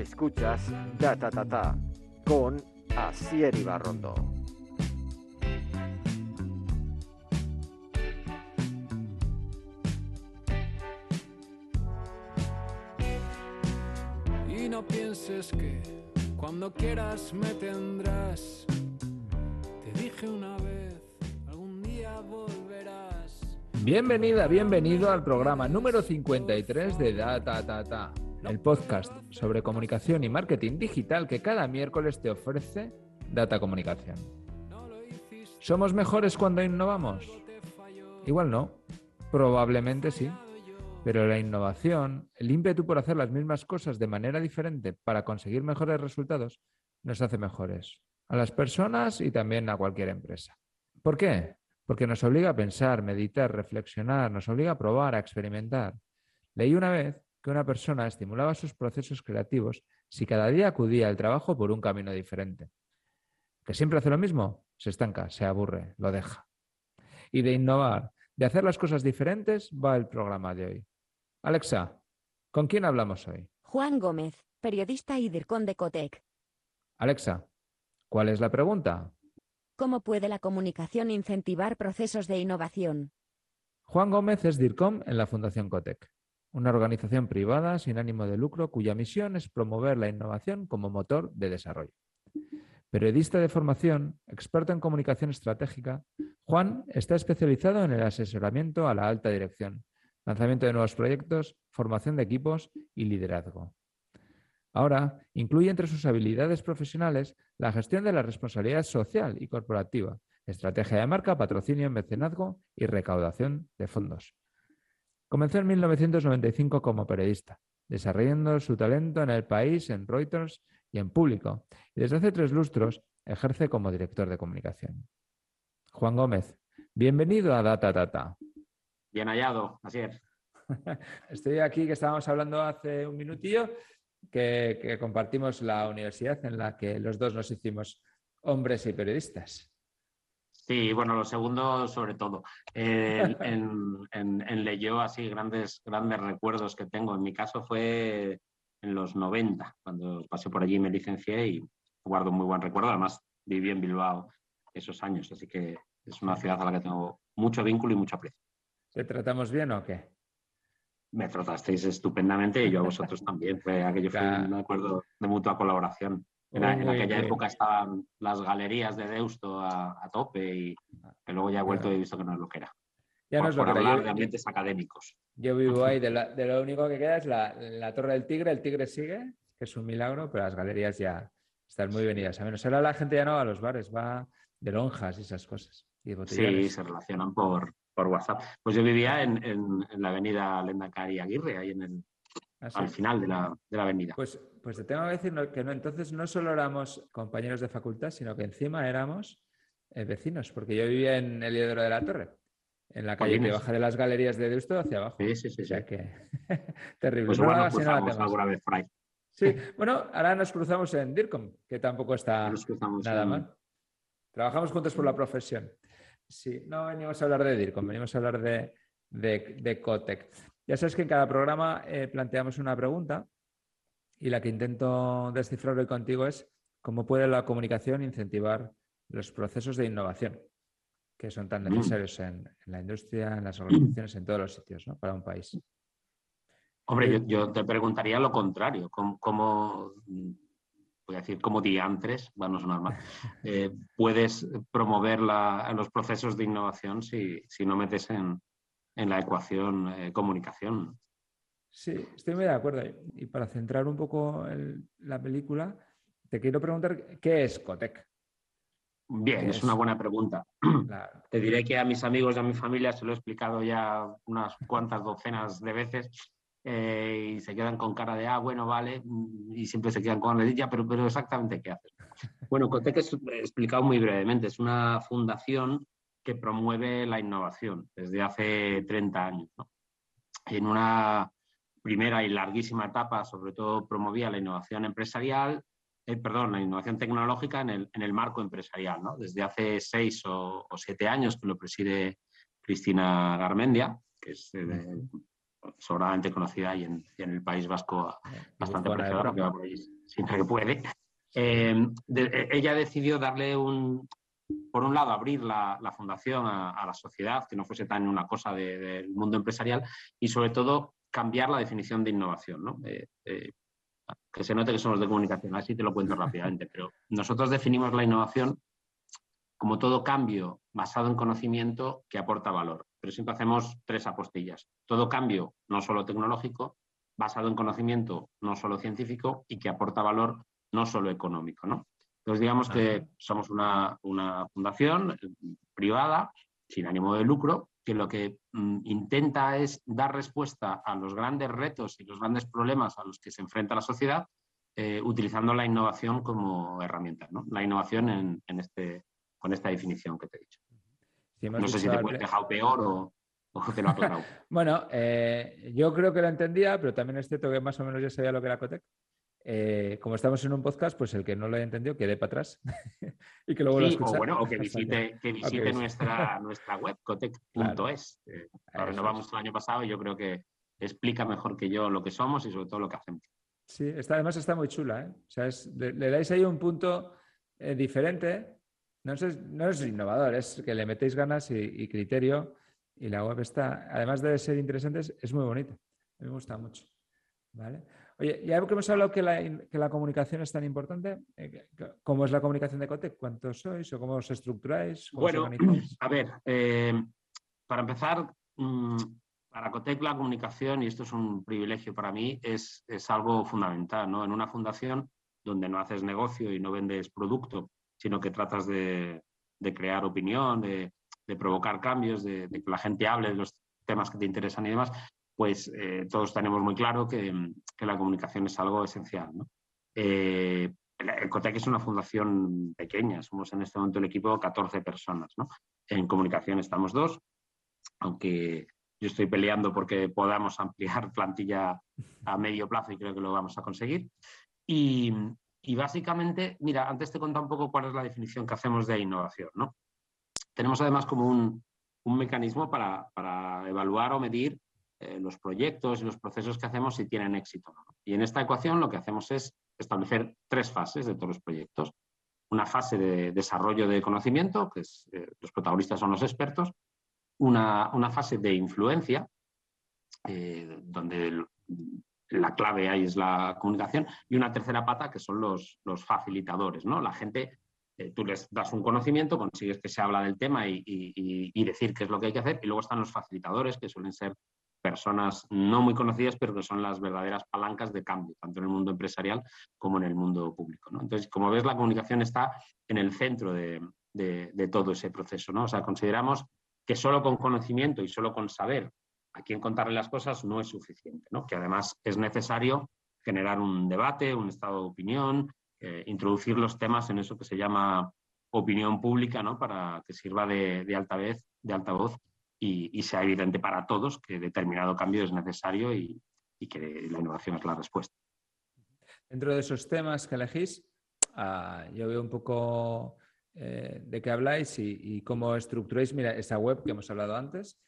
Escuchas Data Tata con Asier Ibarrondo. Y no pienses que cuando quieras me tendrás. Te dije una vez, algún día volverás. Bienvenida, bienvenido al programa número 53 de Data Tata, el podcast sobre comunicación y marketing digital que cada miércoles te ofrece Data Comunicación. ¿Somos mejores cuando innovamos? Igual no, probablemente sí, pero la innovación, el ímpetu por hacer las mismas cosas de manera diferente para conseguir mejores resultados, nos hace mejores a las personas y también a cualquier empresa. ¿Por qué? Porque nos obliga a pensar, meditar, reflexionar, nos obliga a probar, a experimentar. Leí una vez que una persona estimulaba sus procesos creativos si cada día acudía al trabajo por un camino diferente. ¿Que siempre hace lo mismo? Se estanca, se aburre, lo deja. Y de innovar, de hacer las cosas diferentes, va el programa de hoy. Alexa, ¿con quién hablamos hoy? Juan Gómez, periodista y DIRCON de Cotec. Alexa, ¿cuál es la pregunta? ¿Cómo puede la comunicación incentivar procesos de innovación? Juan Gómez es DIRCOM en la Fundación Cotec, una organización privada sin ánimo de lucro cuya misión es promover la innovación como motor de desarrollo. Periodista de formación, experto en comunicación estratégica, Juan está especializado en el asesoramiento a la alta dirección, lanzamiento de nuevos proyectos, formación de equipos y liderazgo. Ahora, incluye entre sus habilidades profesionales la gestión de la responsabilidad social y corporativa, estrategia de marca, patrocinio, mecenazgo y recaudación de fondos. Comenzó en 1995 como periodista, desarrollando su talento en el país, en Reuters y en público, y desde hace tres lustros ejerce como director de comunicación. Juan Gómez, bienvenido a Data Data. Bien hallado, así es. Estoy aquí que estábamos hablando hace un minutillo que, que compartimos la universidad en la que los dos nos hicimos hombres y periodistas. Sí, bueno, lo segundo sobre todo. Eh, en, en, en Leyó, así, grandes, grandes recuerdos que tengo. En mi caso fue en los 90, cuando pasé por allí y me licencié y guardo un muy buen recuerdo. Además, viví en Bilbao esos años, así que es una ciudad a la que tengo mucho vínculo y mucho aprecio. ¿Te tratamos bien o qué? Me tratasteis estupendamente y yo a vosotros también. Fue aquello fue Claro. un acuerdo de mutua colaboración. Era- en aquella bien. época estaban las galerías de Deusto a, a tope y que luego ya he vuelto y he visto que no es lo que era. Ya no es lo por que era. hablar de ambientes académicos. Yo vivo ahí, de, la- de lo único que queda es la, la Torre del Tigre, el Tigre sigue, que es un milagro, pero las galerías ya están muy venidas a menos. Ahora la gente ya no va a los bares, va de lonjas y esas cosas. Y Sí, se relacionan por, por WhatsApp. Pues yo vivía en, en- en la avenida Lendakari Aguirre, ahí en el, Al final de la, de la avenida. Pues, pues te tengo que decir que no, entonces no solo éramos compañeros de facultad, sino que encima éramos eh, vecinos, porque yo vivía en el Heliodoro de la Torre, en la calle que baja de las galerías de Deusto hacia abajo. Sí, sí, sí. O sí. que terrible. Pues y no la cruzamos alguna vez por ahí. Sí, bueno, ahora nos cruzamos en DIRCOM, que tampoco está Nos nada en- mal. Trabajamos juntos por la profesión. Sí, no venimos a hablar de DIRCOM, venimos a hablar de, de, de Cotec. Ya sabes que en cada programa eh, planteamos una pregunta y la que intento descifrar hoy contigo es cómo puede la comunicación incentivar los procesos de innovación que son tan Mm. necesarios en, en la industria, en las organizaciones, en todos los sitios, ¿no? Para un país. Hombre, Eh, yo, yo te preguntaría lo contrario, ¿cómo, cómo, voy a decir, como diantres, bueno, no sonar mal, eh, puedes promover la- los procesos de innovación si, si no metes en, en la ecuación eh, comunicación? Sí, estoy muy de acuerdo. Y para centrar un poco el- la película, te quiero preguntar qué es Cotec. Bien, ¿Qué es es? una buena pregunta. Claro. Te diré que a mis amigos y a mi familia se lo he explicado ya unas cuantas docenas de veces eh, y se quedan con cara de, ah, bueno, vale, y siempre se quedan con la ya, pero, pero exactamente qué haces. Bueno, Cotec es explicado muy brevemente, es una fundación que promueve la innovación desde hace 30 años. ¿no? En una primera y larguísima etapa, sobre todo promovía la innovación empresarial, eh, perdón, la innovación tecnológica en el, en el marco empresarial, ¿no? Desde hace seis o, o siete años que lo preside Cristina Garmendia, que es eh, sobradamente conocida y en, el País Vasco bastante apreciada, porque va por ahí siempre que puede. Eh, ella decidió darle un, por un lado, abrir la, fundación a, la sociedad, que no fuese tan una cosa del mundo empresarial, y sobre todo cambiar la definición de innovación. ¿no? Eh, eh, que se note que somos de comunicación, así te lo cuento rápidamente, pero nosotros definimos la innovación como todo cambio basado en conocimiento que aporta valor. Pero siempre hacemos tres apostillas. Todo cambio, no solo tecnológico, basado en conocimiento, no solo científico, y que aporta valor, no solo económico. ¿no? Entonces, digamos que somos una, fundación eh, privada, sin ánimo de lucro, que lo que mm, intenta es dar respuesta a los grandes retos y los grandes problemas a los que se enfrenta la sociedad, eh, utilizando la innovación como herramienta. ¿no? La innovación en, este, con esta definición que te he dicho. no sé si te he dejado peor o, te lo he aclarado. bueno, eh, yo creo que lo entendía, pero también es cierto que más o menos ya sabía lo que era Cotec. Eh, como estamos en un podcast, pues el que no lo haya entendido quede para atrás y que luego lo escuche. O bueno, o que visite, que visite nuestra, nuestra web, cotec.es. Eh, lo renovamos el año pasado y yo creo que explica mejor que yo lo que somos y sobre todo lo que hacemos. Sí, además está muy chula. ¿eh? O sea, le, dais ahí un punto diferente. No, sé, no es innovador, es que le metéis ganas y, criterio y la web está, además de ser interesante, es, muy bonita. Me gusta mucho. ¿Vale? Oye, ya que hemos hablado que la, comunicación es tan importante, eh, ¿cómo es la comunicación de Cotec? ¿Cuántos sois o cómo os estructuráis? bueno, a ver, eh, para empezar, mm, para Cotec la comunicación, y esto es un privilegio para mí, es, algo fundamental. ¿no? En una fundación donde no haces negocio y no vendes producto, sino que tratas de, crear opinión, de, provocar cambios, de, que la gente hable de los temas que te interesan y demás, pues eh, todos tenemos muy claro que, la comunicación es algo esencial. Eh, el COTEC es una fundación pequeña, somos en este momento el equipo 14 personas. En comunicación estamos dos, aunque yo estoy peleando porque podamos ampliar plantilla a medio plazo y creo que lo vamos a conseguir. Y, básicamente, mira, antes te contado un poco cuál es la definición que hacemos de innovación. ¿no? Tenemos además como un, mecanismo para, evaluar o medir eh, los proyectos y los procesos que hacemos si tienen éxito. Y en esta ecuación lo que hacemos es establecer tres fases de todos los proyectos. Una fase de desarrollo de conocimiento, que eh, los protagonistas son los expertos. Una, fase de influencia, eh, donde la clave ahí es la comunicación. Y una tercera pata, que son los, los facilitadores. ¿no? La gente tú les das un conocimiento, consigues que se habla del tema y, y, decir qué es lo que hay que hacer, y luego están los facilitadores, que suelen ser personas no muy conocidas, pero que son las verdaderas palancas de cambio, tanto en el mundo empresarial como en el mundo público. Entonces, como ves, la comunicación está en el centro de, todo ese proceso. ¿no? O sea, consideramos que solo con conocimiento y solo con saber a quién contarle las cosas no es suficiente, ¿no? que además es necesario generar un debate, un estado de opinión, eh, introducir los temas en eso que se llama opinión pública, ¿no? para que sirva de, de, altavoz, de altavoz y, sea evidente para todos que determinado cambio es necesario y, que la innovación es la respuesta. Dentro de esos temas que elegís, ah, yo veo un poco eh, de qué habláis y, cómo estructuráis, mira, esa web que hemos hablado antes,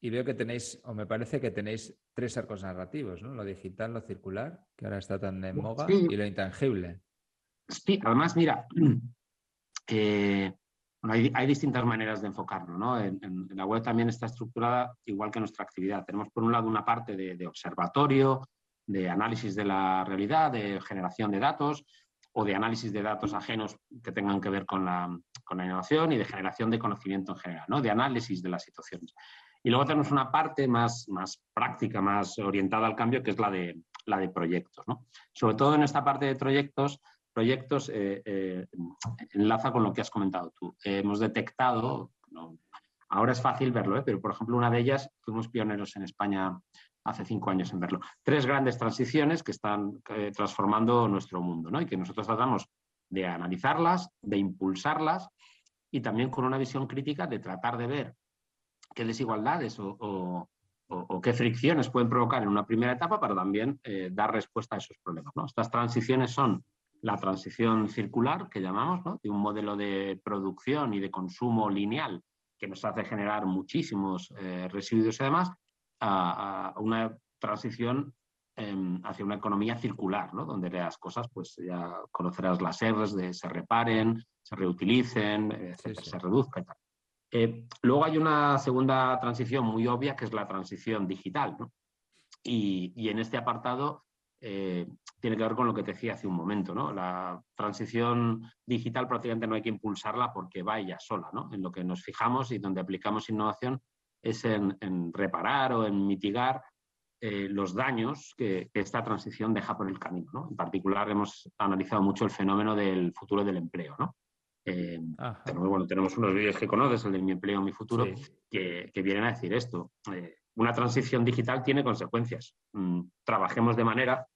y veo que tenéis, o me parece que tenéis tres arcos narrativos, ¿no? Lo digital, lo circular, que ahora está tan en moda, y lo intangible. Sí, además, mira, eh, hay, distintas maneras de enfocarlo. ¿no? En, la web también está estructurada igual que nuestra actividad. Tenemos por un lado una parte de, observatorio, de análisis de la realidad, de generación de datos o de análisis de datos ajenos que tengan que ver con la, innovación y de generación de conocimiento en general, ¿no? de análisis de las situaciones. Y luego tenemos una parte más, más práctica, más orientada al cambio, que es la de, la de proyectos. ¿no? Sobre todo en esta parte de proyectos proyectos eh, eh, enlaza con lo que has comentado tú. hemos detectado, ahora es fácil verlo, ¿eh? pero por ejemplo una de ellas, fuimos pioneros en España hace cinco años en verlo. Tres grandes transiciones que están transformando nuestro mundo ¿no? y que nosotros tratamos de analizarlas, de impulsarlas y también con una visión crítica de tratar de ver qué desigualdades o, qué fricciones pueden provocar en una primera etapa para también dar respuesta a esos problemas. ¿no? Estas transiciones son la transición circular, que llamamos, de un modelo de producción y de consumo lineal que nos hace generar muchísimos eh, residuos y demás, a, una transición em, hacia una economía circular, ¿no? donde las cosas, pues ya conocerás las R's de se reparen, se reutilicen, se reduzcan y tal. Eh, luego hay una segunda transición muy obvia que es la transición digital. Y, en este apartado eh, tiene que ver con lo que te decía hace un momento. ¿no? La transición digital prácticamente no hay que impulsarla porque vaya sola. ¿no? En lo que nos fijamos y donde aplicamos innovación es en, reparar o en mitigar eh, los daños que, esta transición deja por el camino. En particular hemos analizado mucho el fenómeno del futuro del empleo. ¿no? Eh, bueno, tenemos unos vídeos que conoces, el de mi empleo, mi futuro, que, vienen a decir esto. Eh, una transición digital tiene consecuencias. Mm, trabajemos de manera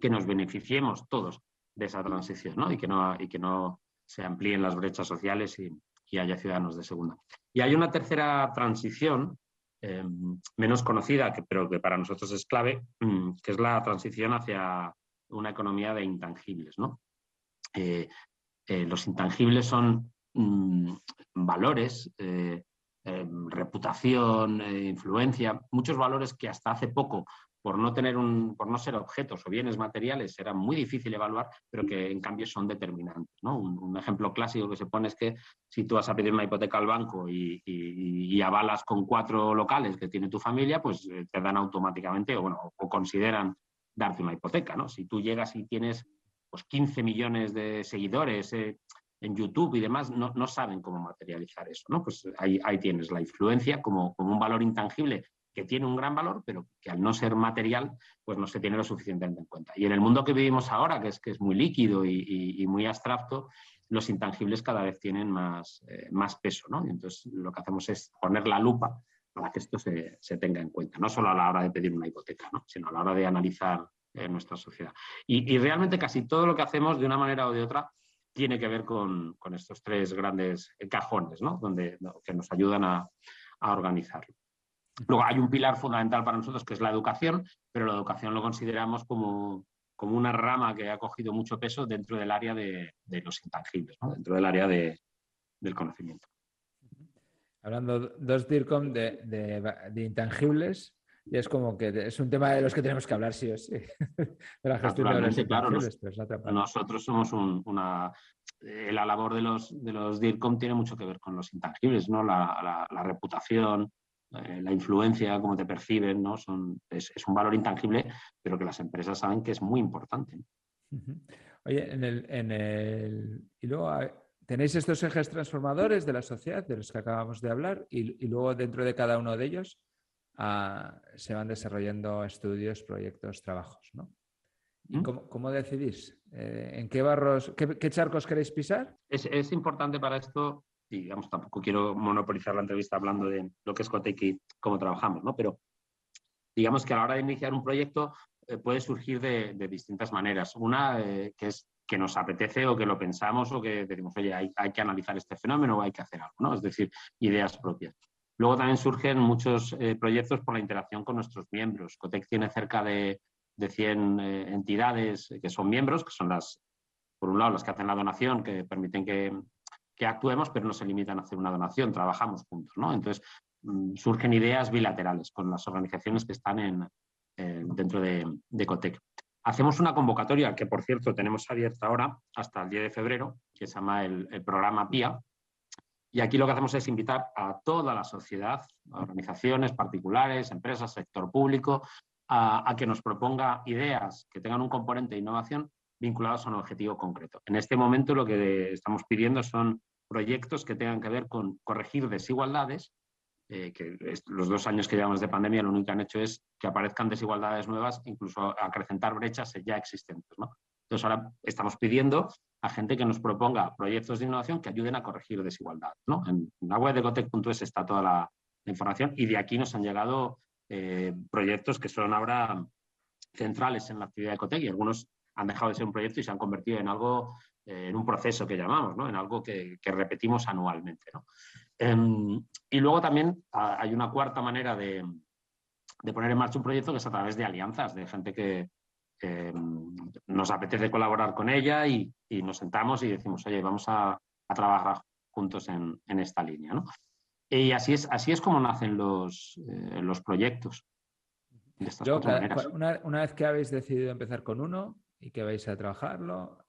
que nos beneficiemos todos de esa transición ¿no? Y, que no, y que no se amplíen las brechas sociales y, haya ciudadanos de segunda. Y hay una tercera transición eh, menos conocida, pero que para nosotros es clave, mm, que es la transición hacia una economía de intangibles. ¿no? Eh, los intangibles son mm, valores, eh, eh, reputación, influencia, muchos valores que hasta hace poco, por no tener un, por no ser objetos o bienes materiales, era muy difícil evaluar, pero que en cambio son determinantes. Un, ejemplo clásico que se pone es que si tú vas a pedir una hipoteca al banco y, avalas con cuatro locales que tiene tu familia, pues te dan automáticamente o, bueno, o consideran darte una hipoteca. ¿no? Si tú llegas y tienes pues 15 millones de seguidores eh, en YouTube y demás, no, saben cómo materializar eso. ¿no? Pues ahí, ahí tienes la influencia como, como, un valor intangible que tiene un gran valor, pero que al no ser material, pues no se tiene lo suficientemente en cuenta. Y en el mundo que vivimos ahora, que es, que es muy líquido y, muy abstracto, los intangibles cada vez tienen más, eh, más peso. ¿no? Y entonces lo que hacemos es poner la lupa para que esto se, se, tenga en cuenta, no solo a la hora de pedir una hipoteca, ¿no? sino a la hora de analizar en nuestra sociedad. Y, realmente casi todo lo que hacemos de una manera o de otra tiene que ver con, estos tres grandes cajones ¿no? Donde, que nos ayudan a, organizarlo. Luego hay un pilar fundamental para nosotros que es la educación, pero la educación lo consideramos como, como una rama que ha cogido mucho peso dentro del área de, los intangibles, dentro del área del conocimiento. Hablando dos DIRCOM de, de, intangibles, y es como que es un tema de los que tenemos que hablar sí o sí. de la gestión de los claro, nosotros somos una... Eh, la labor de los, de los DIRCOM tiene mucho que ver con los intangibles, ¿no? La, reputación, eh, la influencia, cómo te perciben, ¿no? Son, es, un valor intangible, pero que las empresas saben que es muy importante. Oye, en el, en el... Y luego tenéis estos ejes transformadores de la sociedad de los que acabamos de hablar y, y luego dentro de cada uno de ellos se van desarrollando estudios, proyectos, trabajos. ¿no? ¿Mm? cómo, decidís? Eh, ¿En qué barros, qué, charcos queréis pisar? Es, importante para esto, y digamos, tampoco quiero monopolizar la entrevista hablando de lo que es Cotec y cómo trabajamos, ¿no? Pero digamos que a la hora de iniciar un proyecto eh, puede surgir de, distintas maneras. Una eh, que es que nos apetece o que lo pensamos o que decimos, oye, hay, que analizar este fenómeno o hay que hacer algo, ¿no? Es decir, ideas propias. Luego también surgen muchos eh, proyectos por la interacción con nuestros miembros. Cotec tiene cerca de, 100 eh, entidades que son miembros, que son las, por un lado, las que hacen la donación, que permiten que, actuemos, pero no se limitan a hacer una donación, trabajamos juntos. ¿no? Entonces, mm, surgen ideas bilaterales con las organizaciones que están en, dentro de, de, Cotec. Hacemos una convocatoria que, por cierto, tenemos abierta ahora hasta el 10 de febrero, que se llama el, el programa PIA, y aquí lo que hacemos es invitar a toda la sociedad, organizaciones particulares, empresas, sector público, a, que nos proponga ideas que tengan un componente de innovación vinculados a un objetivo concreto. En este momento lo que estamos pidiendo son proyectos que tengan que ver con corregir desigualdades, eh, que los dos años que llevamos de pandemia lo único que han hecho es que aparezcan desigualdades nuevas, incluso acrecentar brechas ya existentes. ¿no? Entonces ahora estamos pidiendo a gente que nos proponga proyectos de innovación que ayuden a corregir desigualdades. ¿no? En la web de Gotec.es está toda la, información y de aquí nos han llegado eh, proyectos que son ahora centrales en la actividad de Ecotec y algunos han dejado de ser un proyecto y se han convertido en algo, en un proceso que llamamos, ¿no? en algo que, repetimos anualmente. Em, y luego también hay una cuarta manera de, de, poner en marcha un proyecto que es a través de alianzas, de gente que, eh, nos apetece colaborar con ella y, nos sentamos y decimos, oye, vamos a, trabajar juntos en, esta línea. Y así es, así es como nacen los, eh, los proyectos. de estas cada- cua- una, una vez que habéis decidido empezar con uno y que vais a trabajarlo,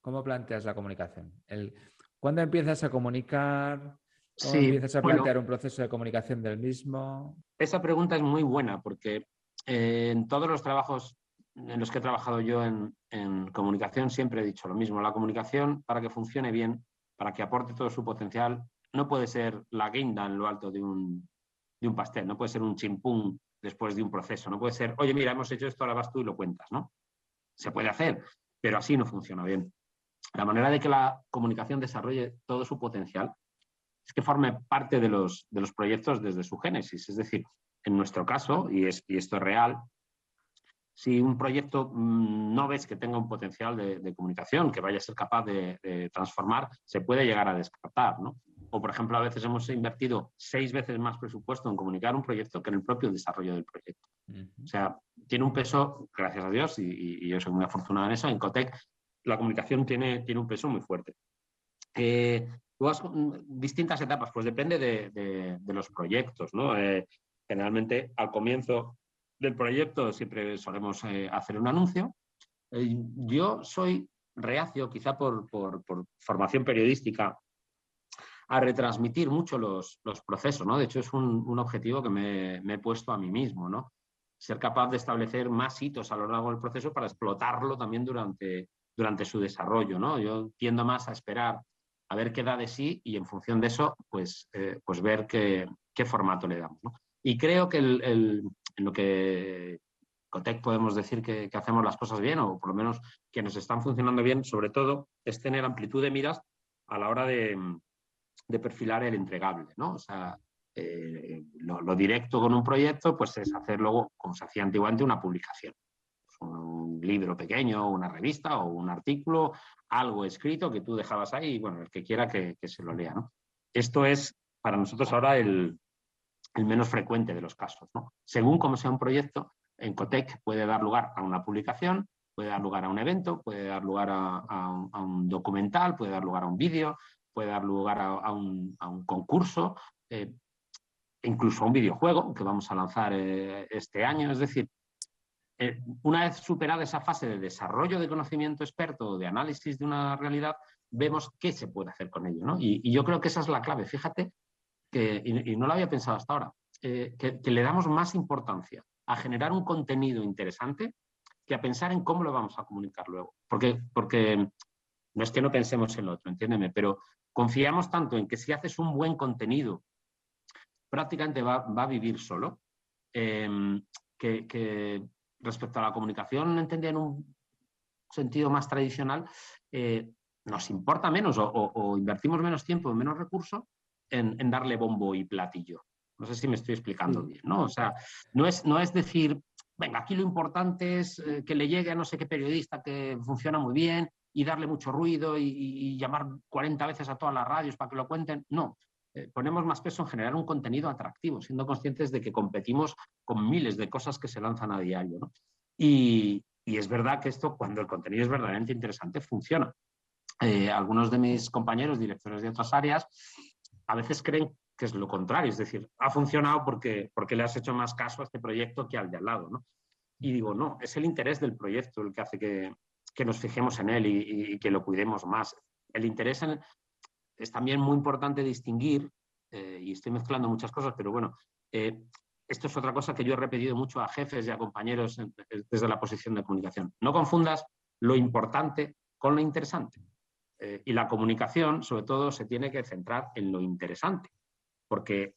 ¿cómo planteas la comunicación? El, ¿Cuándo empiezas a comunicar? ¿Cómo Sí, empiezas a bueno. plantear un proceso de comunicación del mismo? Esa pregunta es muy buena porque eh, en todos los trabajos en los que he trabajado yo en, en comunicación siempre he dicho lo mismo. La comunicación, para que funcione bien, para que aporte todo su potencial, no puede ser la guinda en lo alto de un, de un pastel, no puede ser un chimpún después de un proceso, no puede ser, oye, mira, hemos hecho esto, ahora vas tú y lo cuentas, ¿no? Se puede hacer, pero así no funciona bien. La manera de que la comunicación desarrolle todo su potencial es que forme parte de los, de los proyectos desde su génesis. Es decir, en nuestro caso, y, es, y esto es real, si un proyecto mm, no ves que tenga un potencial de, de comunicación, que vaya a ser capaz de, de transformar, se puede llegar a descartar. ¿no? O, por ejemplo, a veces hemos invertido seis veces más presupuesto en comunicar un proyecto que en el propio desarrollo del proyecto. O sea, tiene un peso, gracias a Dios, y, y- y yo soy muy afortunado en eso, en Cotec la comunicación tiene, tiene un peso muy fuerte. Eh, has- mm, distintas etapas, pues depende de, de- los proyectos, ¿no? Eh, generalmente al comienzo del proyecto siempre solemos eh, hacer un anuncio. Eh, yo soy reacio, quizá por, por- por formación periodística, a retransmitir mucho los, los procesos, ¿no? De hecho, es un, un objetivo que me, me he puesto a mí mismo, ¿no? Ser capaz de establecer más hitos a lo largo del proceso para explotarlo también durante, durante su desarrollo, ¿no? Yo tiendo más a esperar a ver qué da de sí y en función de eso, pues, eh, pues ver qué, formato le damos. Y creo que el- el- en lo que Cotec podemos decir que, hacemos las cosas bien, o por lo menos que nos están funcionando bien, sobre todo, es tener amplitud de miras a la hora de, de perfilar el entregable, ¿no? O sea, eh, lo, lo directo con un proyecto, pues es hacer luego, como se hacía antiguamente, una publicación. Un libro pequeño, una revista o un artículo, algo escrito que tú dejabas ahí y, bueno, el que quiera que, que se lo lea, ¿no? Esto es para nosotros ahora el, el menos frecuente de los casos, ¿no? Según cómo sea un proyecto, en Cotec puede dar lugar a una publicación, puede dar lugar a un evento, puede dar lugar a, un, documental, puede dar lugar a un vídeo, puede dar lugar a, a un, a un concurso, eh, incluso a un videojuego que vamos a lanzar eh, este año. Es decir, eh, una vez superada esa fase de desarrollo de conocimiento experto, de análisis de una realidad, vemos qué se puede hacer con ello. Y, yo creo que esa es la clave. Fíjate que, y, no lo había pensado hasta ahora, eh, que, le damos más importancia a generar un contenido interesante que a pensar en cómo lo vamos a comunicar luego. Porque, porque no es que no pensemos en lo otro, entiéndeme, pero confiamos tanto en que si haces un buen contenido, prácticamente va, va a vivir solo, que, que, respecto a la comunicación, entendida en un sentido más tradicional, eh, nos importa menos o, o, o, invertimos menos tiempo, menos recursos en, en, darle bombo y platillo. No sé si me estoy explicando bien, ¿no? O sea, no es, no es decir, venga, aquí lo importante es eh, que le llegue a no sé qué periodista que funciona muy bien y darle mucho ruido y, y, llamar 40 veces a todas las radios para que lo cuenten. No, ponemos más peso en generar un contenido atractivo, siendo conscientes de que competimos con miles de cosas que se lanzan a diario. Y, es verdad que esto, cuando el contenido es verdaderamente interesante, funciona. Eh, algunos de mis compañeros, directores de otras áreas, a veces creen que es lo contrario, es decir, ha funcionado porque, porque le has hecho más caso a este proyecto que al de al lado. ¿no? Y digo, no, es el interés del proyecto el que hace que, que nos fijemos en él y, que lo cuidemos más. El interés en, es también muy importante distinguir, eh, y estoy mezclando muchas cosas, pero bueno, eh, esto es otra cosa que yo he repetido mucho a jefes y a compañeros en, desde la posición de comunicación. No confundas lo importante con lo interesante. Eh, y la comunicación, sobre todo, se tiene que centrar en lo interesante, porque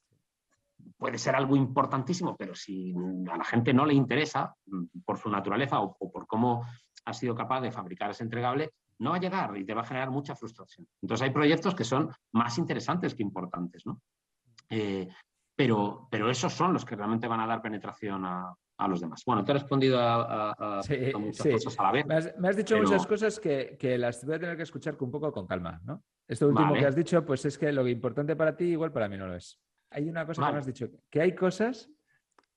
puede ser algo importantísimo, pero si a la gente no le interesa por su naturaleza o, o por cómo ha sido capaz de fabricar ese entregable, no va a llegar y te va a generar mucha frustración. Entonces hay proyectos que son más interesantes que importantes, ¿no? Eh, pero, pero esos son los que realmente van a dar penetración a, a los demás. Bueno, te he respondido a, a, a sí, muchas sí. cosas a la vez. Me has, me has dicho pero... muchas cosas que, que, las voy a tener que escuchar un poco con calma, ¿no? Esto último vale. que has dicho, pues es que lo importante para ti igual para mí no lo es. Hay una cosa vale. que me has dicho, que hay cosas,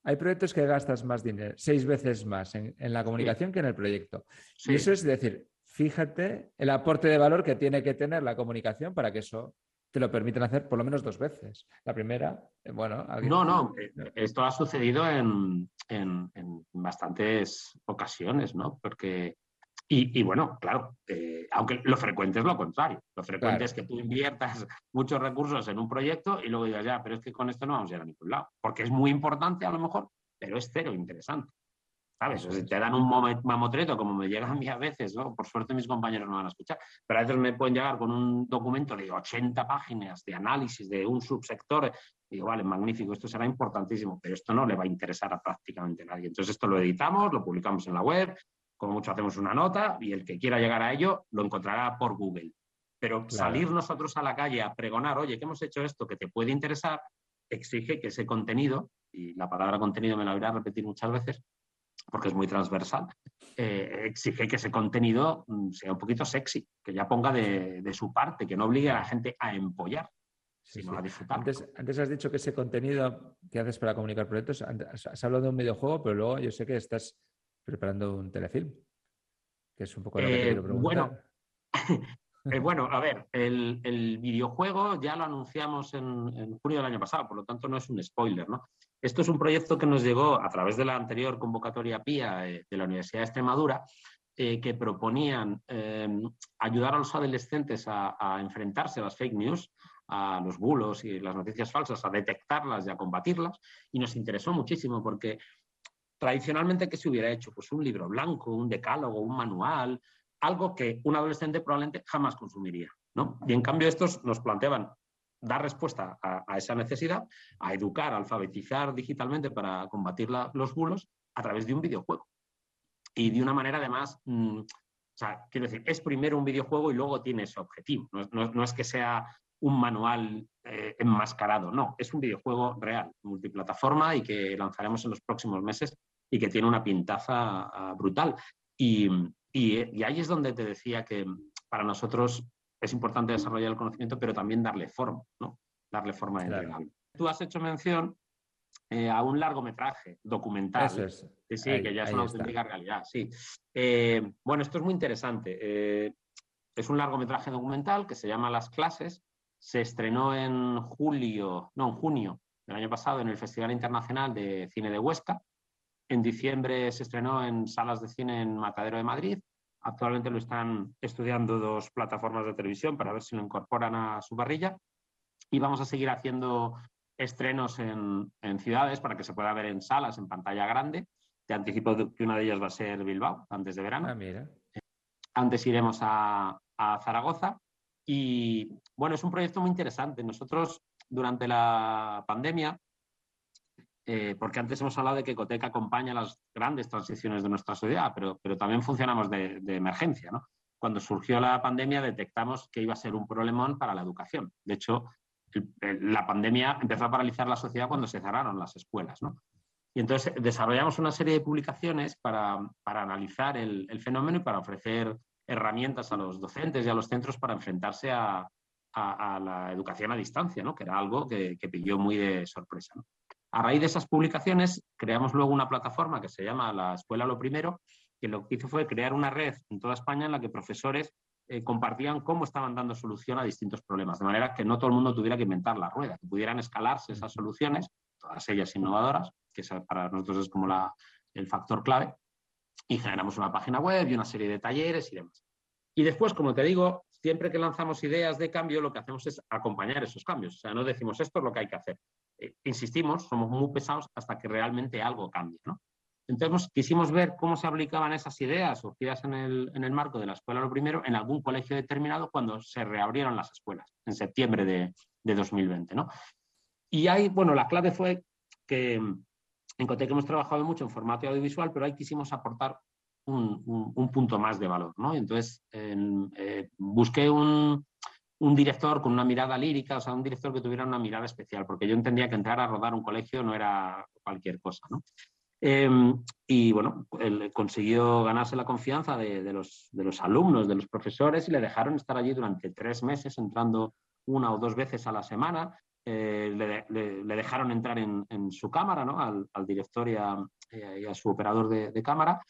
hay proyectos que gastas más dinero, seis veces más en, en la comunicación sí. que en el proyecto. Y eso es decir, fíjate el aporte de valor que tiene que tener la comunicación para que eso te lo permitan hacer por lo menos dos veces. La primera, bueno... ¿alguien... No, no, esto ha sucedido en, en, en bastantes ocasiones, ¿no? Porque y, bueno, claro, eh, aunque lo frecuente es lo contrario. Lo frecuente es que tú inviertas muchos recursos en un proyecto y luego digas, ya, pero es que con esto no vamos a ir a ningún lado. Porque es muy importante a lo mejor, pero es cero interesante. ¿Sabes? O te dan un mamotreto, como me llega a mí a veces, ¿no? Por suerte mis compañeros no van a escuchar, pero a veces me pueden llegar con un documento de 80 páginas de análisis de un subsector. Y digo, vale, magnífico, esto será importantísimo, pero esto no le va a interesar a prácticamente nadie. Entonces esto lo editamos, lo publicamos en la web, como mucho hacemos una nota y el que quiera llegar a ello lo encontrará por Google. Pero salir nosotros a la calle a pregonar, oye, que hemos hecho esto que te puede interesar, exige que ese contenido, y la palabra contenido me la voy a repetir muchas veces, porque es muy transversal, eh, exige que ese contenido mm, sea un poquito sexy, que ya ponga de, su parte, que no obligue a la gente a empollar, sino a disfrutar. Antes, antes, has dicho que ese contenido que haces para comunicar proyectos, has hablado de un videojuego, pero luego yo sé que estás preparando un telefilm, que es un poco lo que te eh, quiero preguntar. Bueno, eh, bueno, a ver, el, videojuego ya lo anunciamos en, junio del año pasado, por lo tanto no es un spoiler, ¿no? Esto es un proyecto que nos llegó a través de la anterior convocatoria PIA eh, de la Universidad de Extremadura, que proponían ayudar a los adolescentes a, a, enfrentarse a las fake news, a los bulos y las noticias falsas, a detectarlas y a combatirlas. Y nos interesó muchísimo porque tradicionalmente, ¿qué se hubiera hecho? Pues un libro blanco, un decálogo, un manual, algo que un adolescente probablemente jamás consumiría. ¿no? Y en cambio estos nos planteaban dar respuesta a, esa necesidad, a educar, a alfabetizar digitalmente para combatir los bulos a través de un videojuego. Y de una manera además, mm, o sea, quiero decir, es primero un videojuego y luego tiene ese objetivo. no es que sea un manual eh, enmascarado, no, es un videojuego real, multiplataforma y que lanzaremos en los próximos meses y que tiene una pintaza ah, brutal. Y, ahí es donde te decía que para nosotros es importante desarrollar el conocimiento, pero también darle forma, ¿no? Darle forma de Tú has hecho mención eh, a un largometraje documental. Sí, que ya es una auténtica realidad, sí. Eh, bueno, esto es muy interesante. es un largometraje documental que se llama Las clases se estrenó en julio, no, en junio del año pasado en el Festival Internacional de Cine de Huesca. En diciembre se estrenó en salas de cine en Matadero de Madrid. Actualmente lo están estudiando dos plataformas de televisión para ver si lo incorporan a su parrilla. Y vamos a seguir haciendo estrenos en, ciudades para que se pueda ver en salas, en pantalla grande. Te anticipo que una de ellas va a ser Bilbao, antes de verano. Ah, Antes iremos a Zaragoza y bueno, es un proyecto muy interesante. Nosotros durante la pandemia, eh, porque antes hemos hablado de que Ecotec acompaña las grandes transiciones de nuestra sociedad, pero, también funcionamos de, emergencia. ¿no? Cuando surgió la pandemia detectamos que iba a ser un problemón para la educación. De hecho, la pandemia empezó a paralizar la sociedad cuando se cerraron las escuelas. ¿no? Y entonces desarrollamos una serie de publicaciones para, analizar el, fenómeno y para ofrecer herramientas a los docentes y a los centros para enfrentarse a, la educación a distancia, ¿no? que era algo que, pilló muy de sorpresa. A raíz de esas publicaciones, creamos luego una plataforma que se llama La Escuela Lo Primero, que lo que hizo fue crear una red en toda España en la que profesores eh, compartían cómo estaban dando solución a distintos problemas, de manera que no todo el mundo tuviera que inventar la rueda, que pudieran escalarse esas soluciones, todas ellas innovadoras, que para nosotros es como la, el factor clave, y generamos una página web y una serie de talleres y demás. Y después, como te digo, siempre que lanzamos ideas de cambio, lo que hacemos es acompañar esos cambios. O sea, no decimos esto es lo que hay que hacer. Eh, insistimos, somos muy pesados hasta que realmente algo cambie. ¿no? Entonces, quisimos ver cómo se aplicaban esas ideas surgidas en el, en el marco de la escuela lo primero en algún colegio determinado cuando se reabrieron las escuelas, en septiembre de, de 2020. ¿no? Y ahí, bueno, la clave fue que en Cotec hemos trabajado mucho en formato audiovisual, pero ahí quisimos aportar un, punto más de valor. ¿no? Entonces, eh, busqué un, director con una mirada lírica, o sea, un director que tuviera una mirada especial, porque yo entendía que entrar a rodar un colegio no era cualquier cosa. ¿no? Em, y bueno, consiguió ganarse la confianza de, los, alumnos, de los profesores, y le dejaron estar allí durante tres meses, entrando una o dos veces a la semana, eh, le, dejaron entrar en, su cámara, ¿no? al, director y a, su operador de, cámara.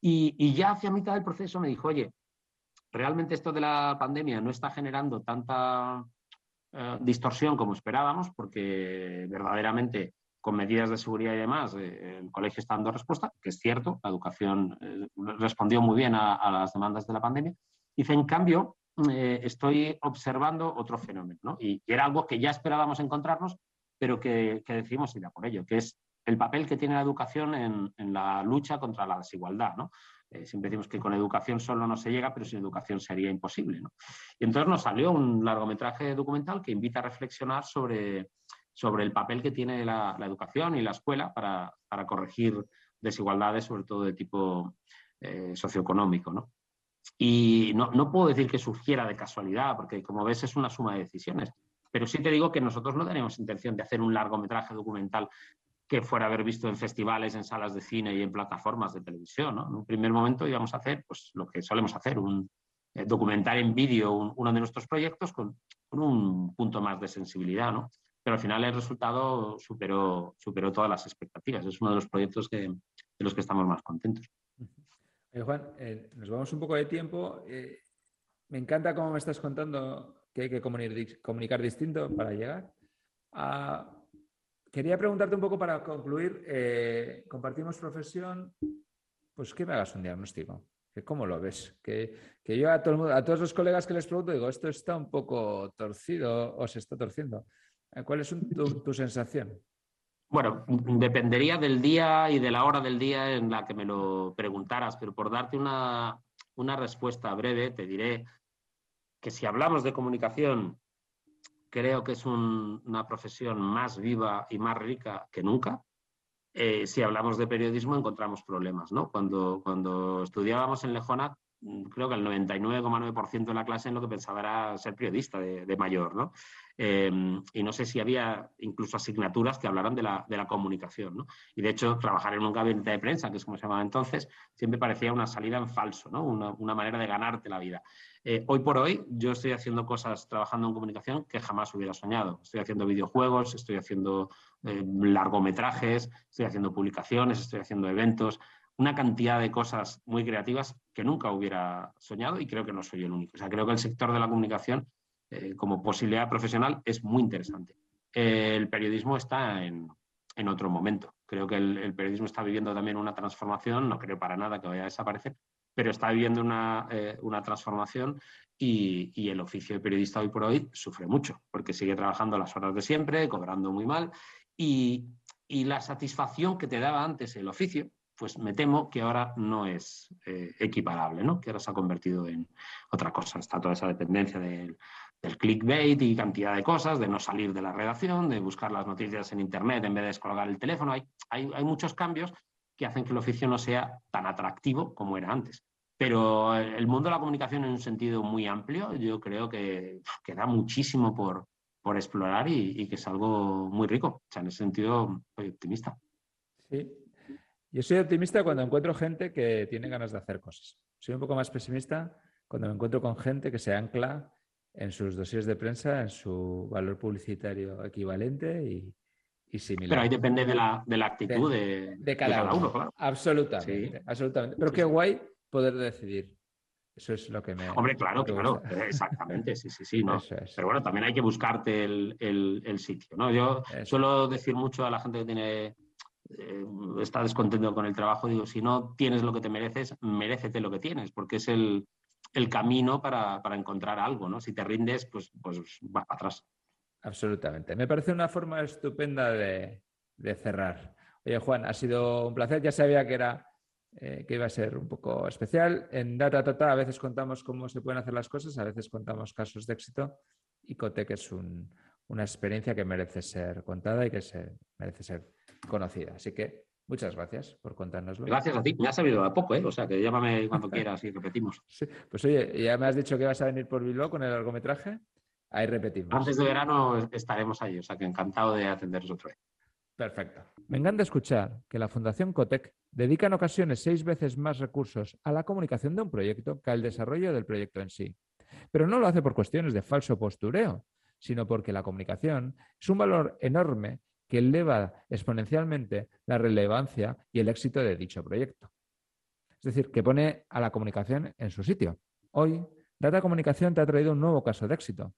Y, ya hacia mitad del proceso me dijo, oye, realmente esto de la pandemia no está generando tanta eh, distorsión como esperábamos, porque verdaderamente con medidas de seguridad y demás, eh, el colegio está dando respuesta, que es cierto, la educación eh, respondió muy bien a, las demandas de la pandemia. Dice, en cambio, estoy observando otro fenómeno, ¿no? y, era algo que ya esperábamos encontrarnos, pero que, que decidimos por ello, que es el papel que tiene la educación en, la lucha contra la desigualdad. ¿no? siempre decimos que con educación solo no se llega, pero sin educación sería imposible. ¿no? Y entonces nos salió un largometraje documental que invita a reflexionar sobre sobre el papel que tiene la, educación y la escuela para, corregir desigualdades, sobre todo de tipo eh, socioeconómico. Y no, puedo decir que surgiera de casualidad, porque como ves es una suma de decisiones, pero sí te digo que nosotros no tenemos intención de hacer un largometraje documental que fuera a haber visto en festivales, en salas de cine y en plataformas de televisión. En un primer momento íbamos a hacer pues, lo que solemos hacer, un eh, documental en vídeo uno de nuestros proyectos con, un punto más de sensibilidad. ¿no? pero al final el resultado superó, superó todas las expectativas. Es uno de los proyectos de los que estamos más contentos. Juan, eh, nos vamos un poco de tiempo. Eh, me encanta cómo me estás contando que hay que comunicar, distinto para llegar. Ah, quería preguntarte un poco para concluir. Eh, compartimos profesión. Pues que me hagas un diagnóstico. ¿Cómo lo ves? Que, yo a, a todos los colegas que les pregunto digo, esto está un poco torcido o se está torciendo. Eh, ¿Cuál es tu, sensación? Bueno, dependería del día y de la hora del día en la que me lo preguntaras, pero por darte una, respuesta breve, te diré que si hablamos de comunicación, creo que es una profesión más viva y más rica que nunca. Eh, si hablamos de periodismo, encontramos problemas. ¿no? Cuando, cuando estudiábamos en Lejona, creo que el 99,9% de la clase en lo que pensaba era ser periodista de, de mayor, ¿no? Em, y no sé si había incluso asignaturas que hablaran de la, de la comunicación. ¿no? Y de hecho, trabajar en un gabinete de prensa, que es como se llamaba entonces, siempre parecía una salida en falso, ¿no? una, una manera de ganarte la vida. Eh, hoy por hoy yo estoy haciendo cosas, trabajando en comunicación que jamás hubiera soñado. Estoy haciendo videojuegos, estoy haciendo eh, largometrajes, estoy haciendo publicaciones, estoy haciendo eventos, una cantidad de cosas muy creativas que nunca hubiera soñado y creo que no soy el único. O sea, creo que el sector de la comunicación eh, como posibilidad profesional es muy interesante. el periodismo está en, otro momento. Creo que el, periodismo está viviendo también una transformación, no creo para nada que vaya a desaparecer, pero está viviendo una, eh, transformación y, el oficio de periodista hoy por hoy sufre mucho, porque sigue trabajando las horas de siempre, cobrando muy mal y, la satisfacción que te daba antes el oficio, pues me temo que ahora no es eh, equiparable, ¿no? que ahora se ha convertido en otra cosa. Está toda esa dependencia del, clickbait y cantidad de cosas, de no salir de la redacción, de buscar las noticias en Internet en vez de descolgar el teléfono. Hay, hay, muchos cambios que hacen que el oficio no sea tan atractivo como era antes. Pero el mundo de la comunicación en un sentido muy amplio, yo creo que queda muchísimo por, por explorar y, que es algo muy rico. O sea, en ese sentido, soy optimista. Sí. Yo soy optimista cuando encuentro gente que tiene ganas de hacer cosas. Soy un poco más pesimista cuando me encuentro con gente que se ancla en sus dosis de prensa, en su valor publicitario equivalente y, y similar. Pero ahí depende de la, de la actitud de, cada, uno. claro. Absolutamente, absolutamente. Pero qué guay poder decidir. Eso es lo que me. Hombre, claro, claro, exactamente, sí, sí, sí. ¿no? Pero bueno, también hay que buscarte el, el, sitio. ¿no? Yo suelo decir mucho a la gente que tiene eh, está descontento con el trabajo, digo, si no tienes lo que te mereces, merécete lo que tienes, porque es el, el camino para, encontrar algo, ¿no? Si te rindes, pues, pues vas para atrás. Absolutamente. Me parece una forma estupenda de, cerrar. Oye, Juan, ha sido un placer. Ya sabía que era eh, que iba a ser un poco especial. En Data Tata a veces contamos cómo se pueden hacer las cosas, a veces contamos casos de éxito y Cotec es una experiencia que merece ser contada y que se, merece ser conocida. Así que Muchas gracias por contárnoslo. Gracias a ti. Me ha sabido a poco, ¿eh? O sea, que llámame cuando quieras y repetimos. Pues oye, ya me has dicho que vas a venir por Bilbao con el largometraje. Ahí repetimos. Antes de verano estaremos ahí, o sea que encantado de atenderos otra vez. Perfecto. Me encanta escuchar que la Fundación Cotec dedica en ocasiones seis veces más recursos a la comunicación de un proyecto que al desarrollo del proyecto en sí. Pero no lo hace por cuestiones de falso postureo, sino porque la comunicación es un valor enorme que eleva exponencialmente la relevancia y el éxito de dicho proyecto. Es decir, que pone a la comunicación en su sitio. Hoy, Data Comunicación te ha traído un nuevo caso de éxito.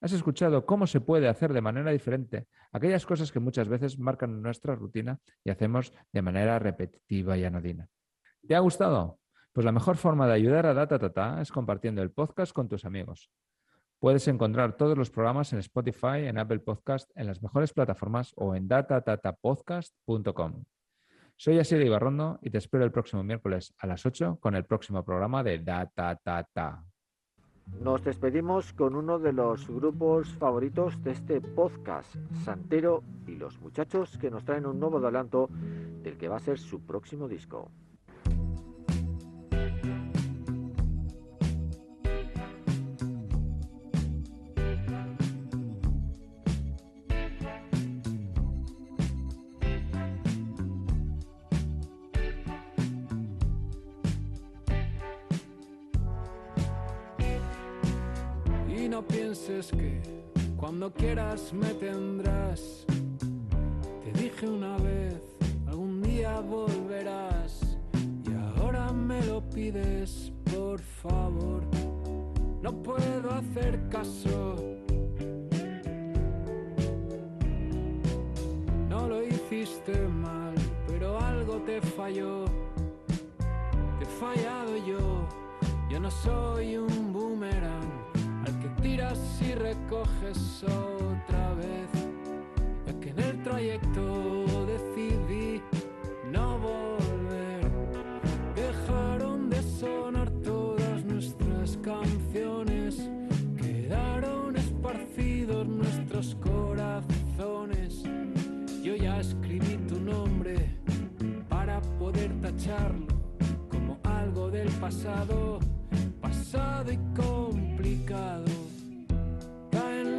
Has escuchado cómo se puede hacer de manera diferente aquellas cosas que muchas veces marcan nuestra rutina y hacemos de manera repetitiva y anodina. ¿Te ha gustado? Pues la mejor forma de ayudar a Data es compartiendo el podcast con tus amigos. Puedes encontrar todos los programas en Spotify, en Apple Podcast, en las mejores plataformas o en datatatapodcast.com. Soy Asier Ibarrondo y te espero el próximo miércoles a las 8 con el próximo programa de Data Nos despedimos con uno de los grupos favoritos de este podcast, Santero y los muchachos que nos traen un nuevo adelanto del que va a ser su próximo disco. Quieras me tendrás. Te dije una vez, algún día volverás. Y ahora me lo pides, por favor. No puedo hacer caso. No lo hiciste mal, pero algo te falló. Te he fallado yo. Yo no soy un boomerang tiras y recoges otra vez. Es que en el trayecto decidí no volver. Dejaron de sonar todas nuestras canciones. Quedaron esparcidos nuestros corazones. Yo ya escribí tu nombre para poder tacharlo como algo del pasado, pasado y complicado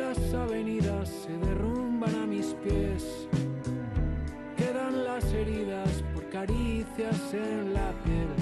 las avenidas se derrumban a mis pies. Quedan las heridas por caricias en la piel.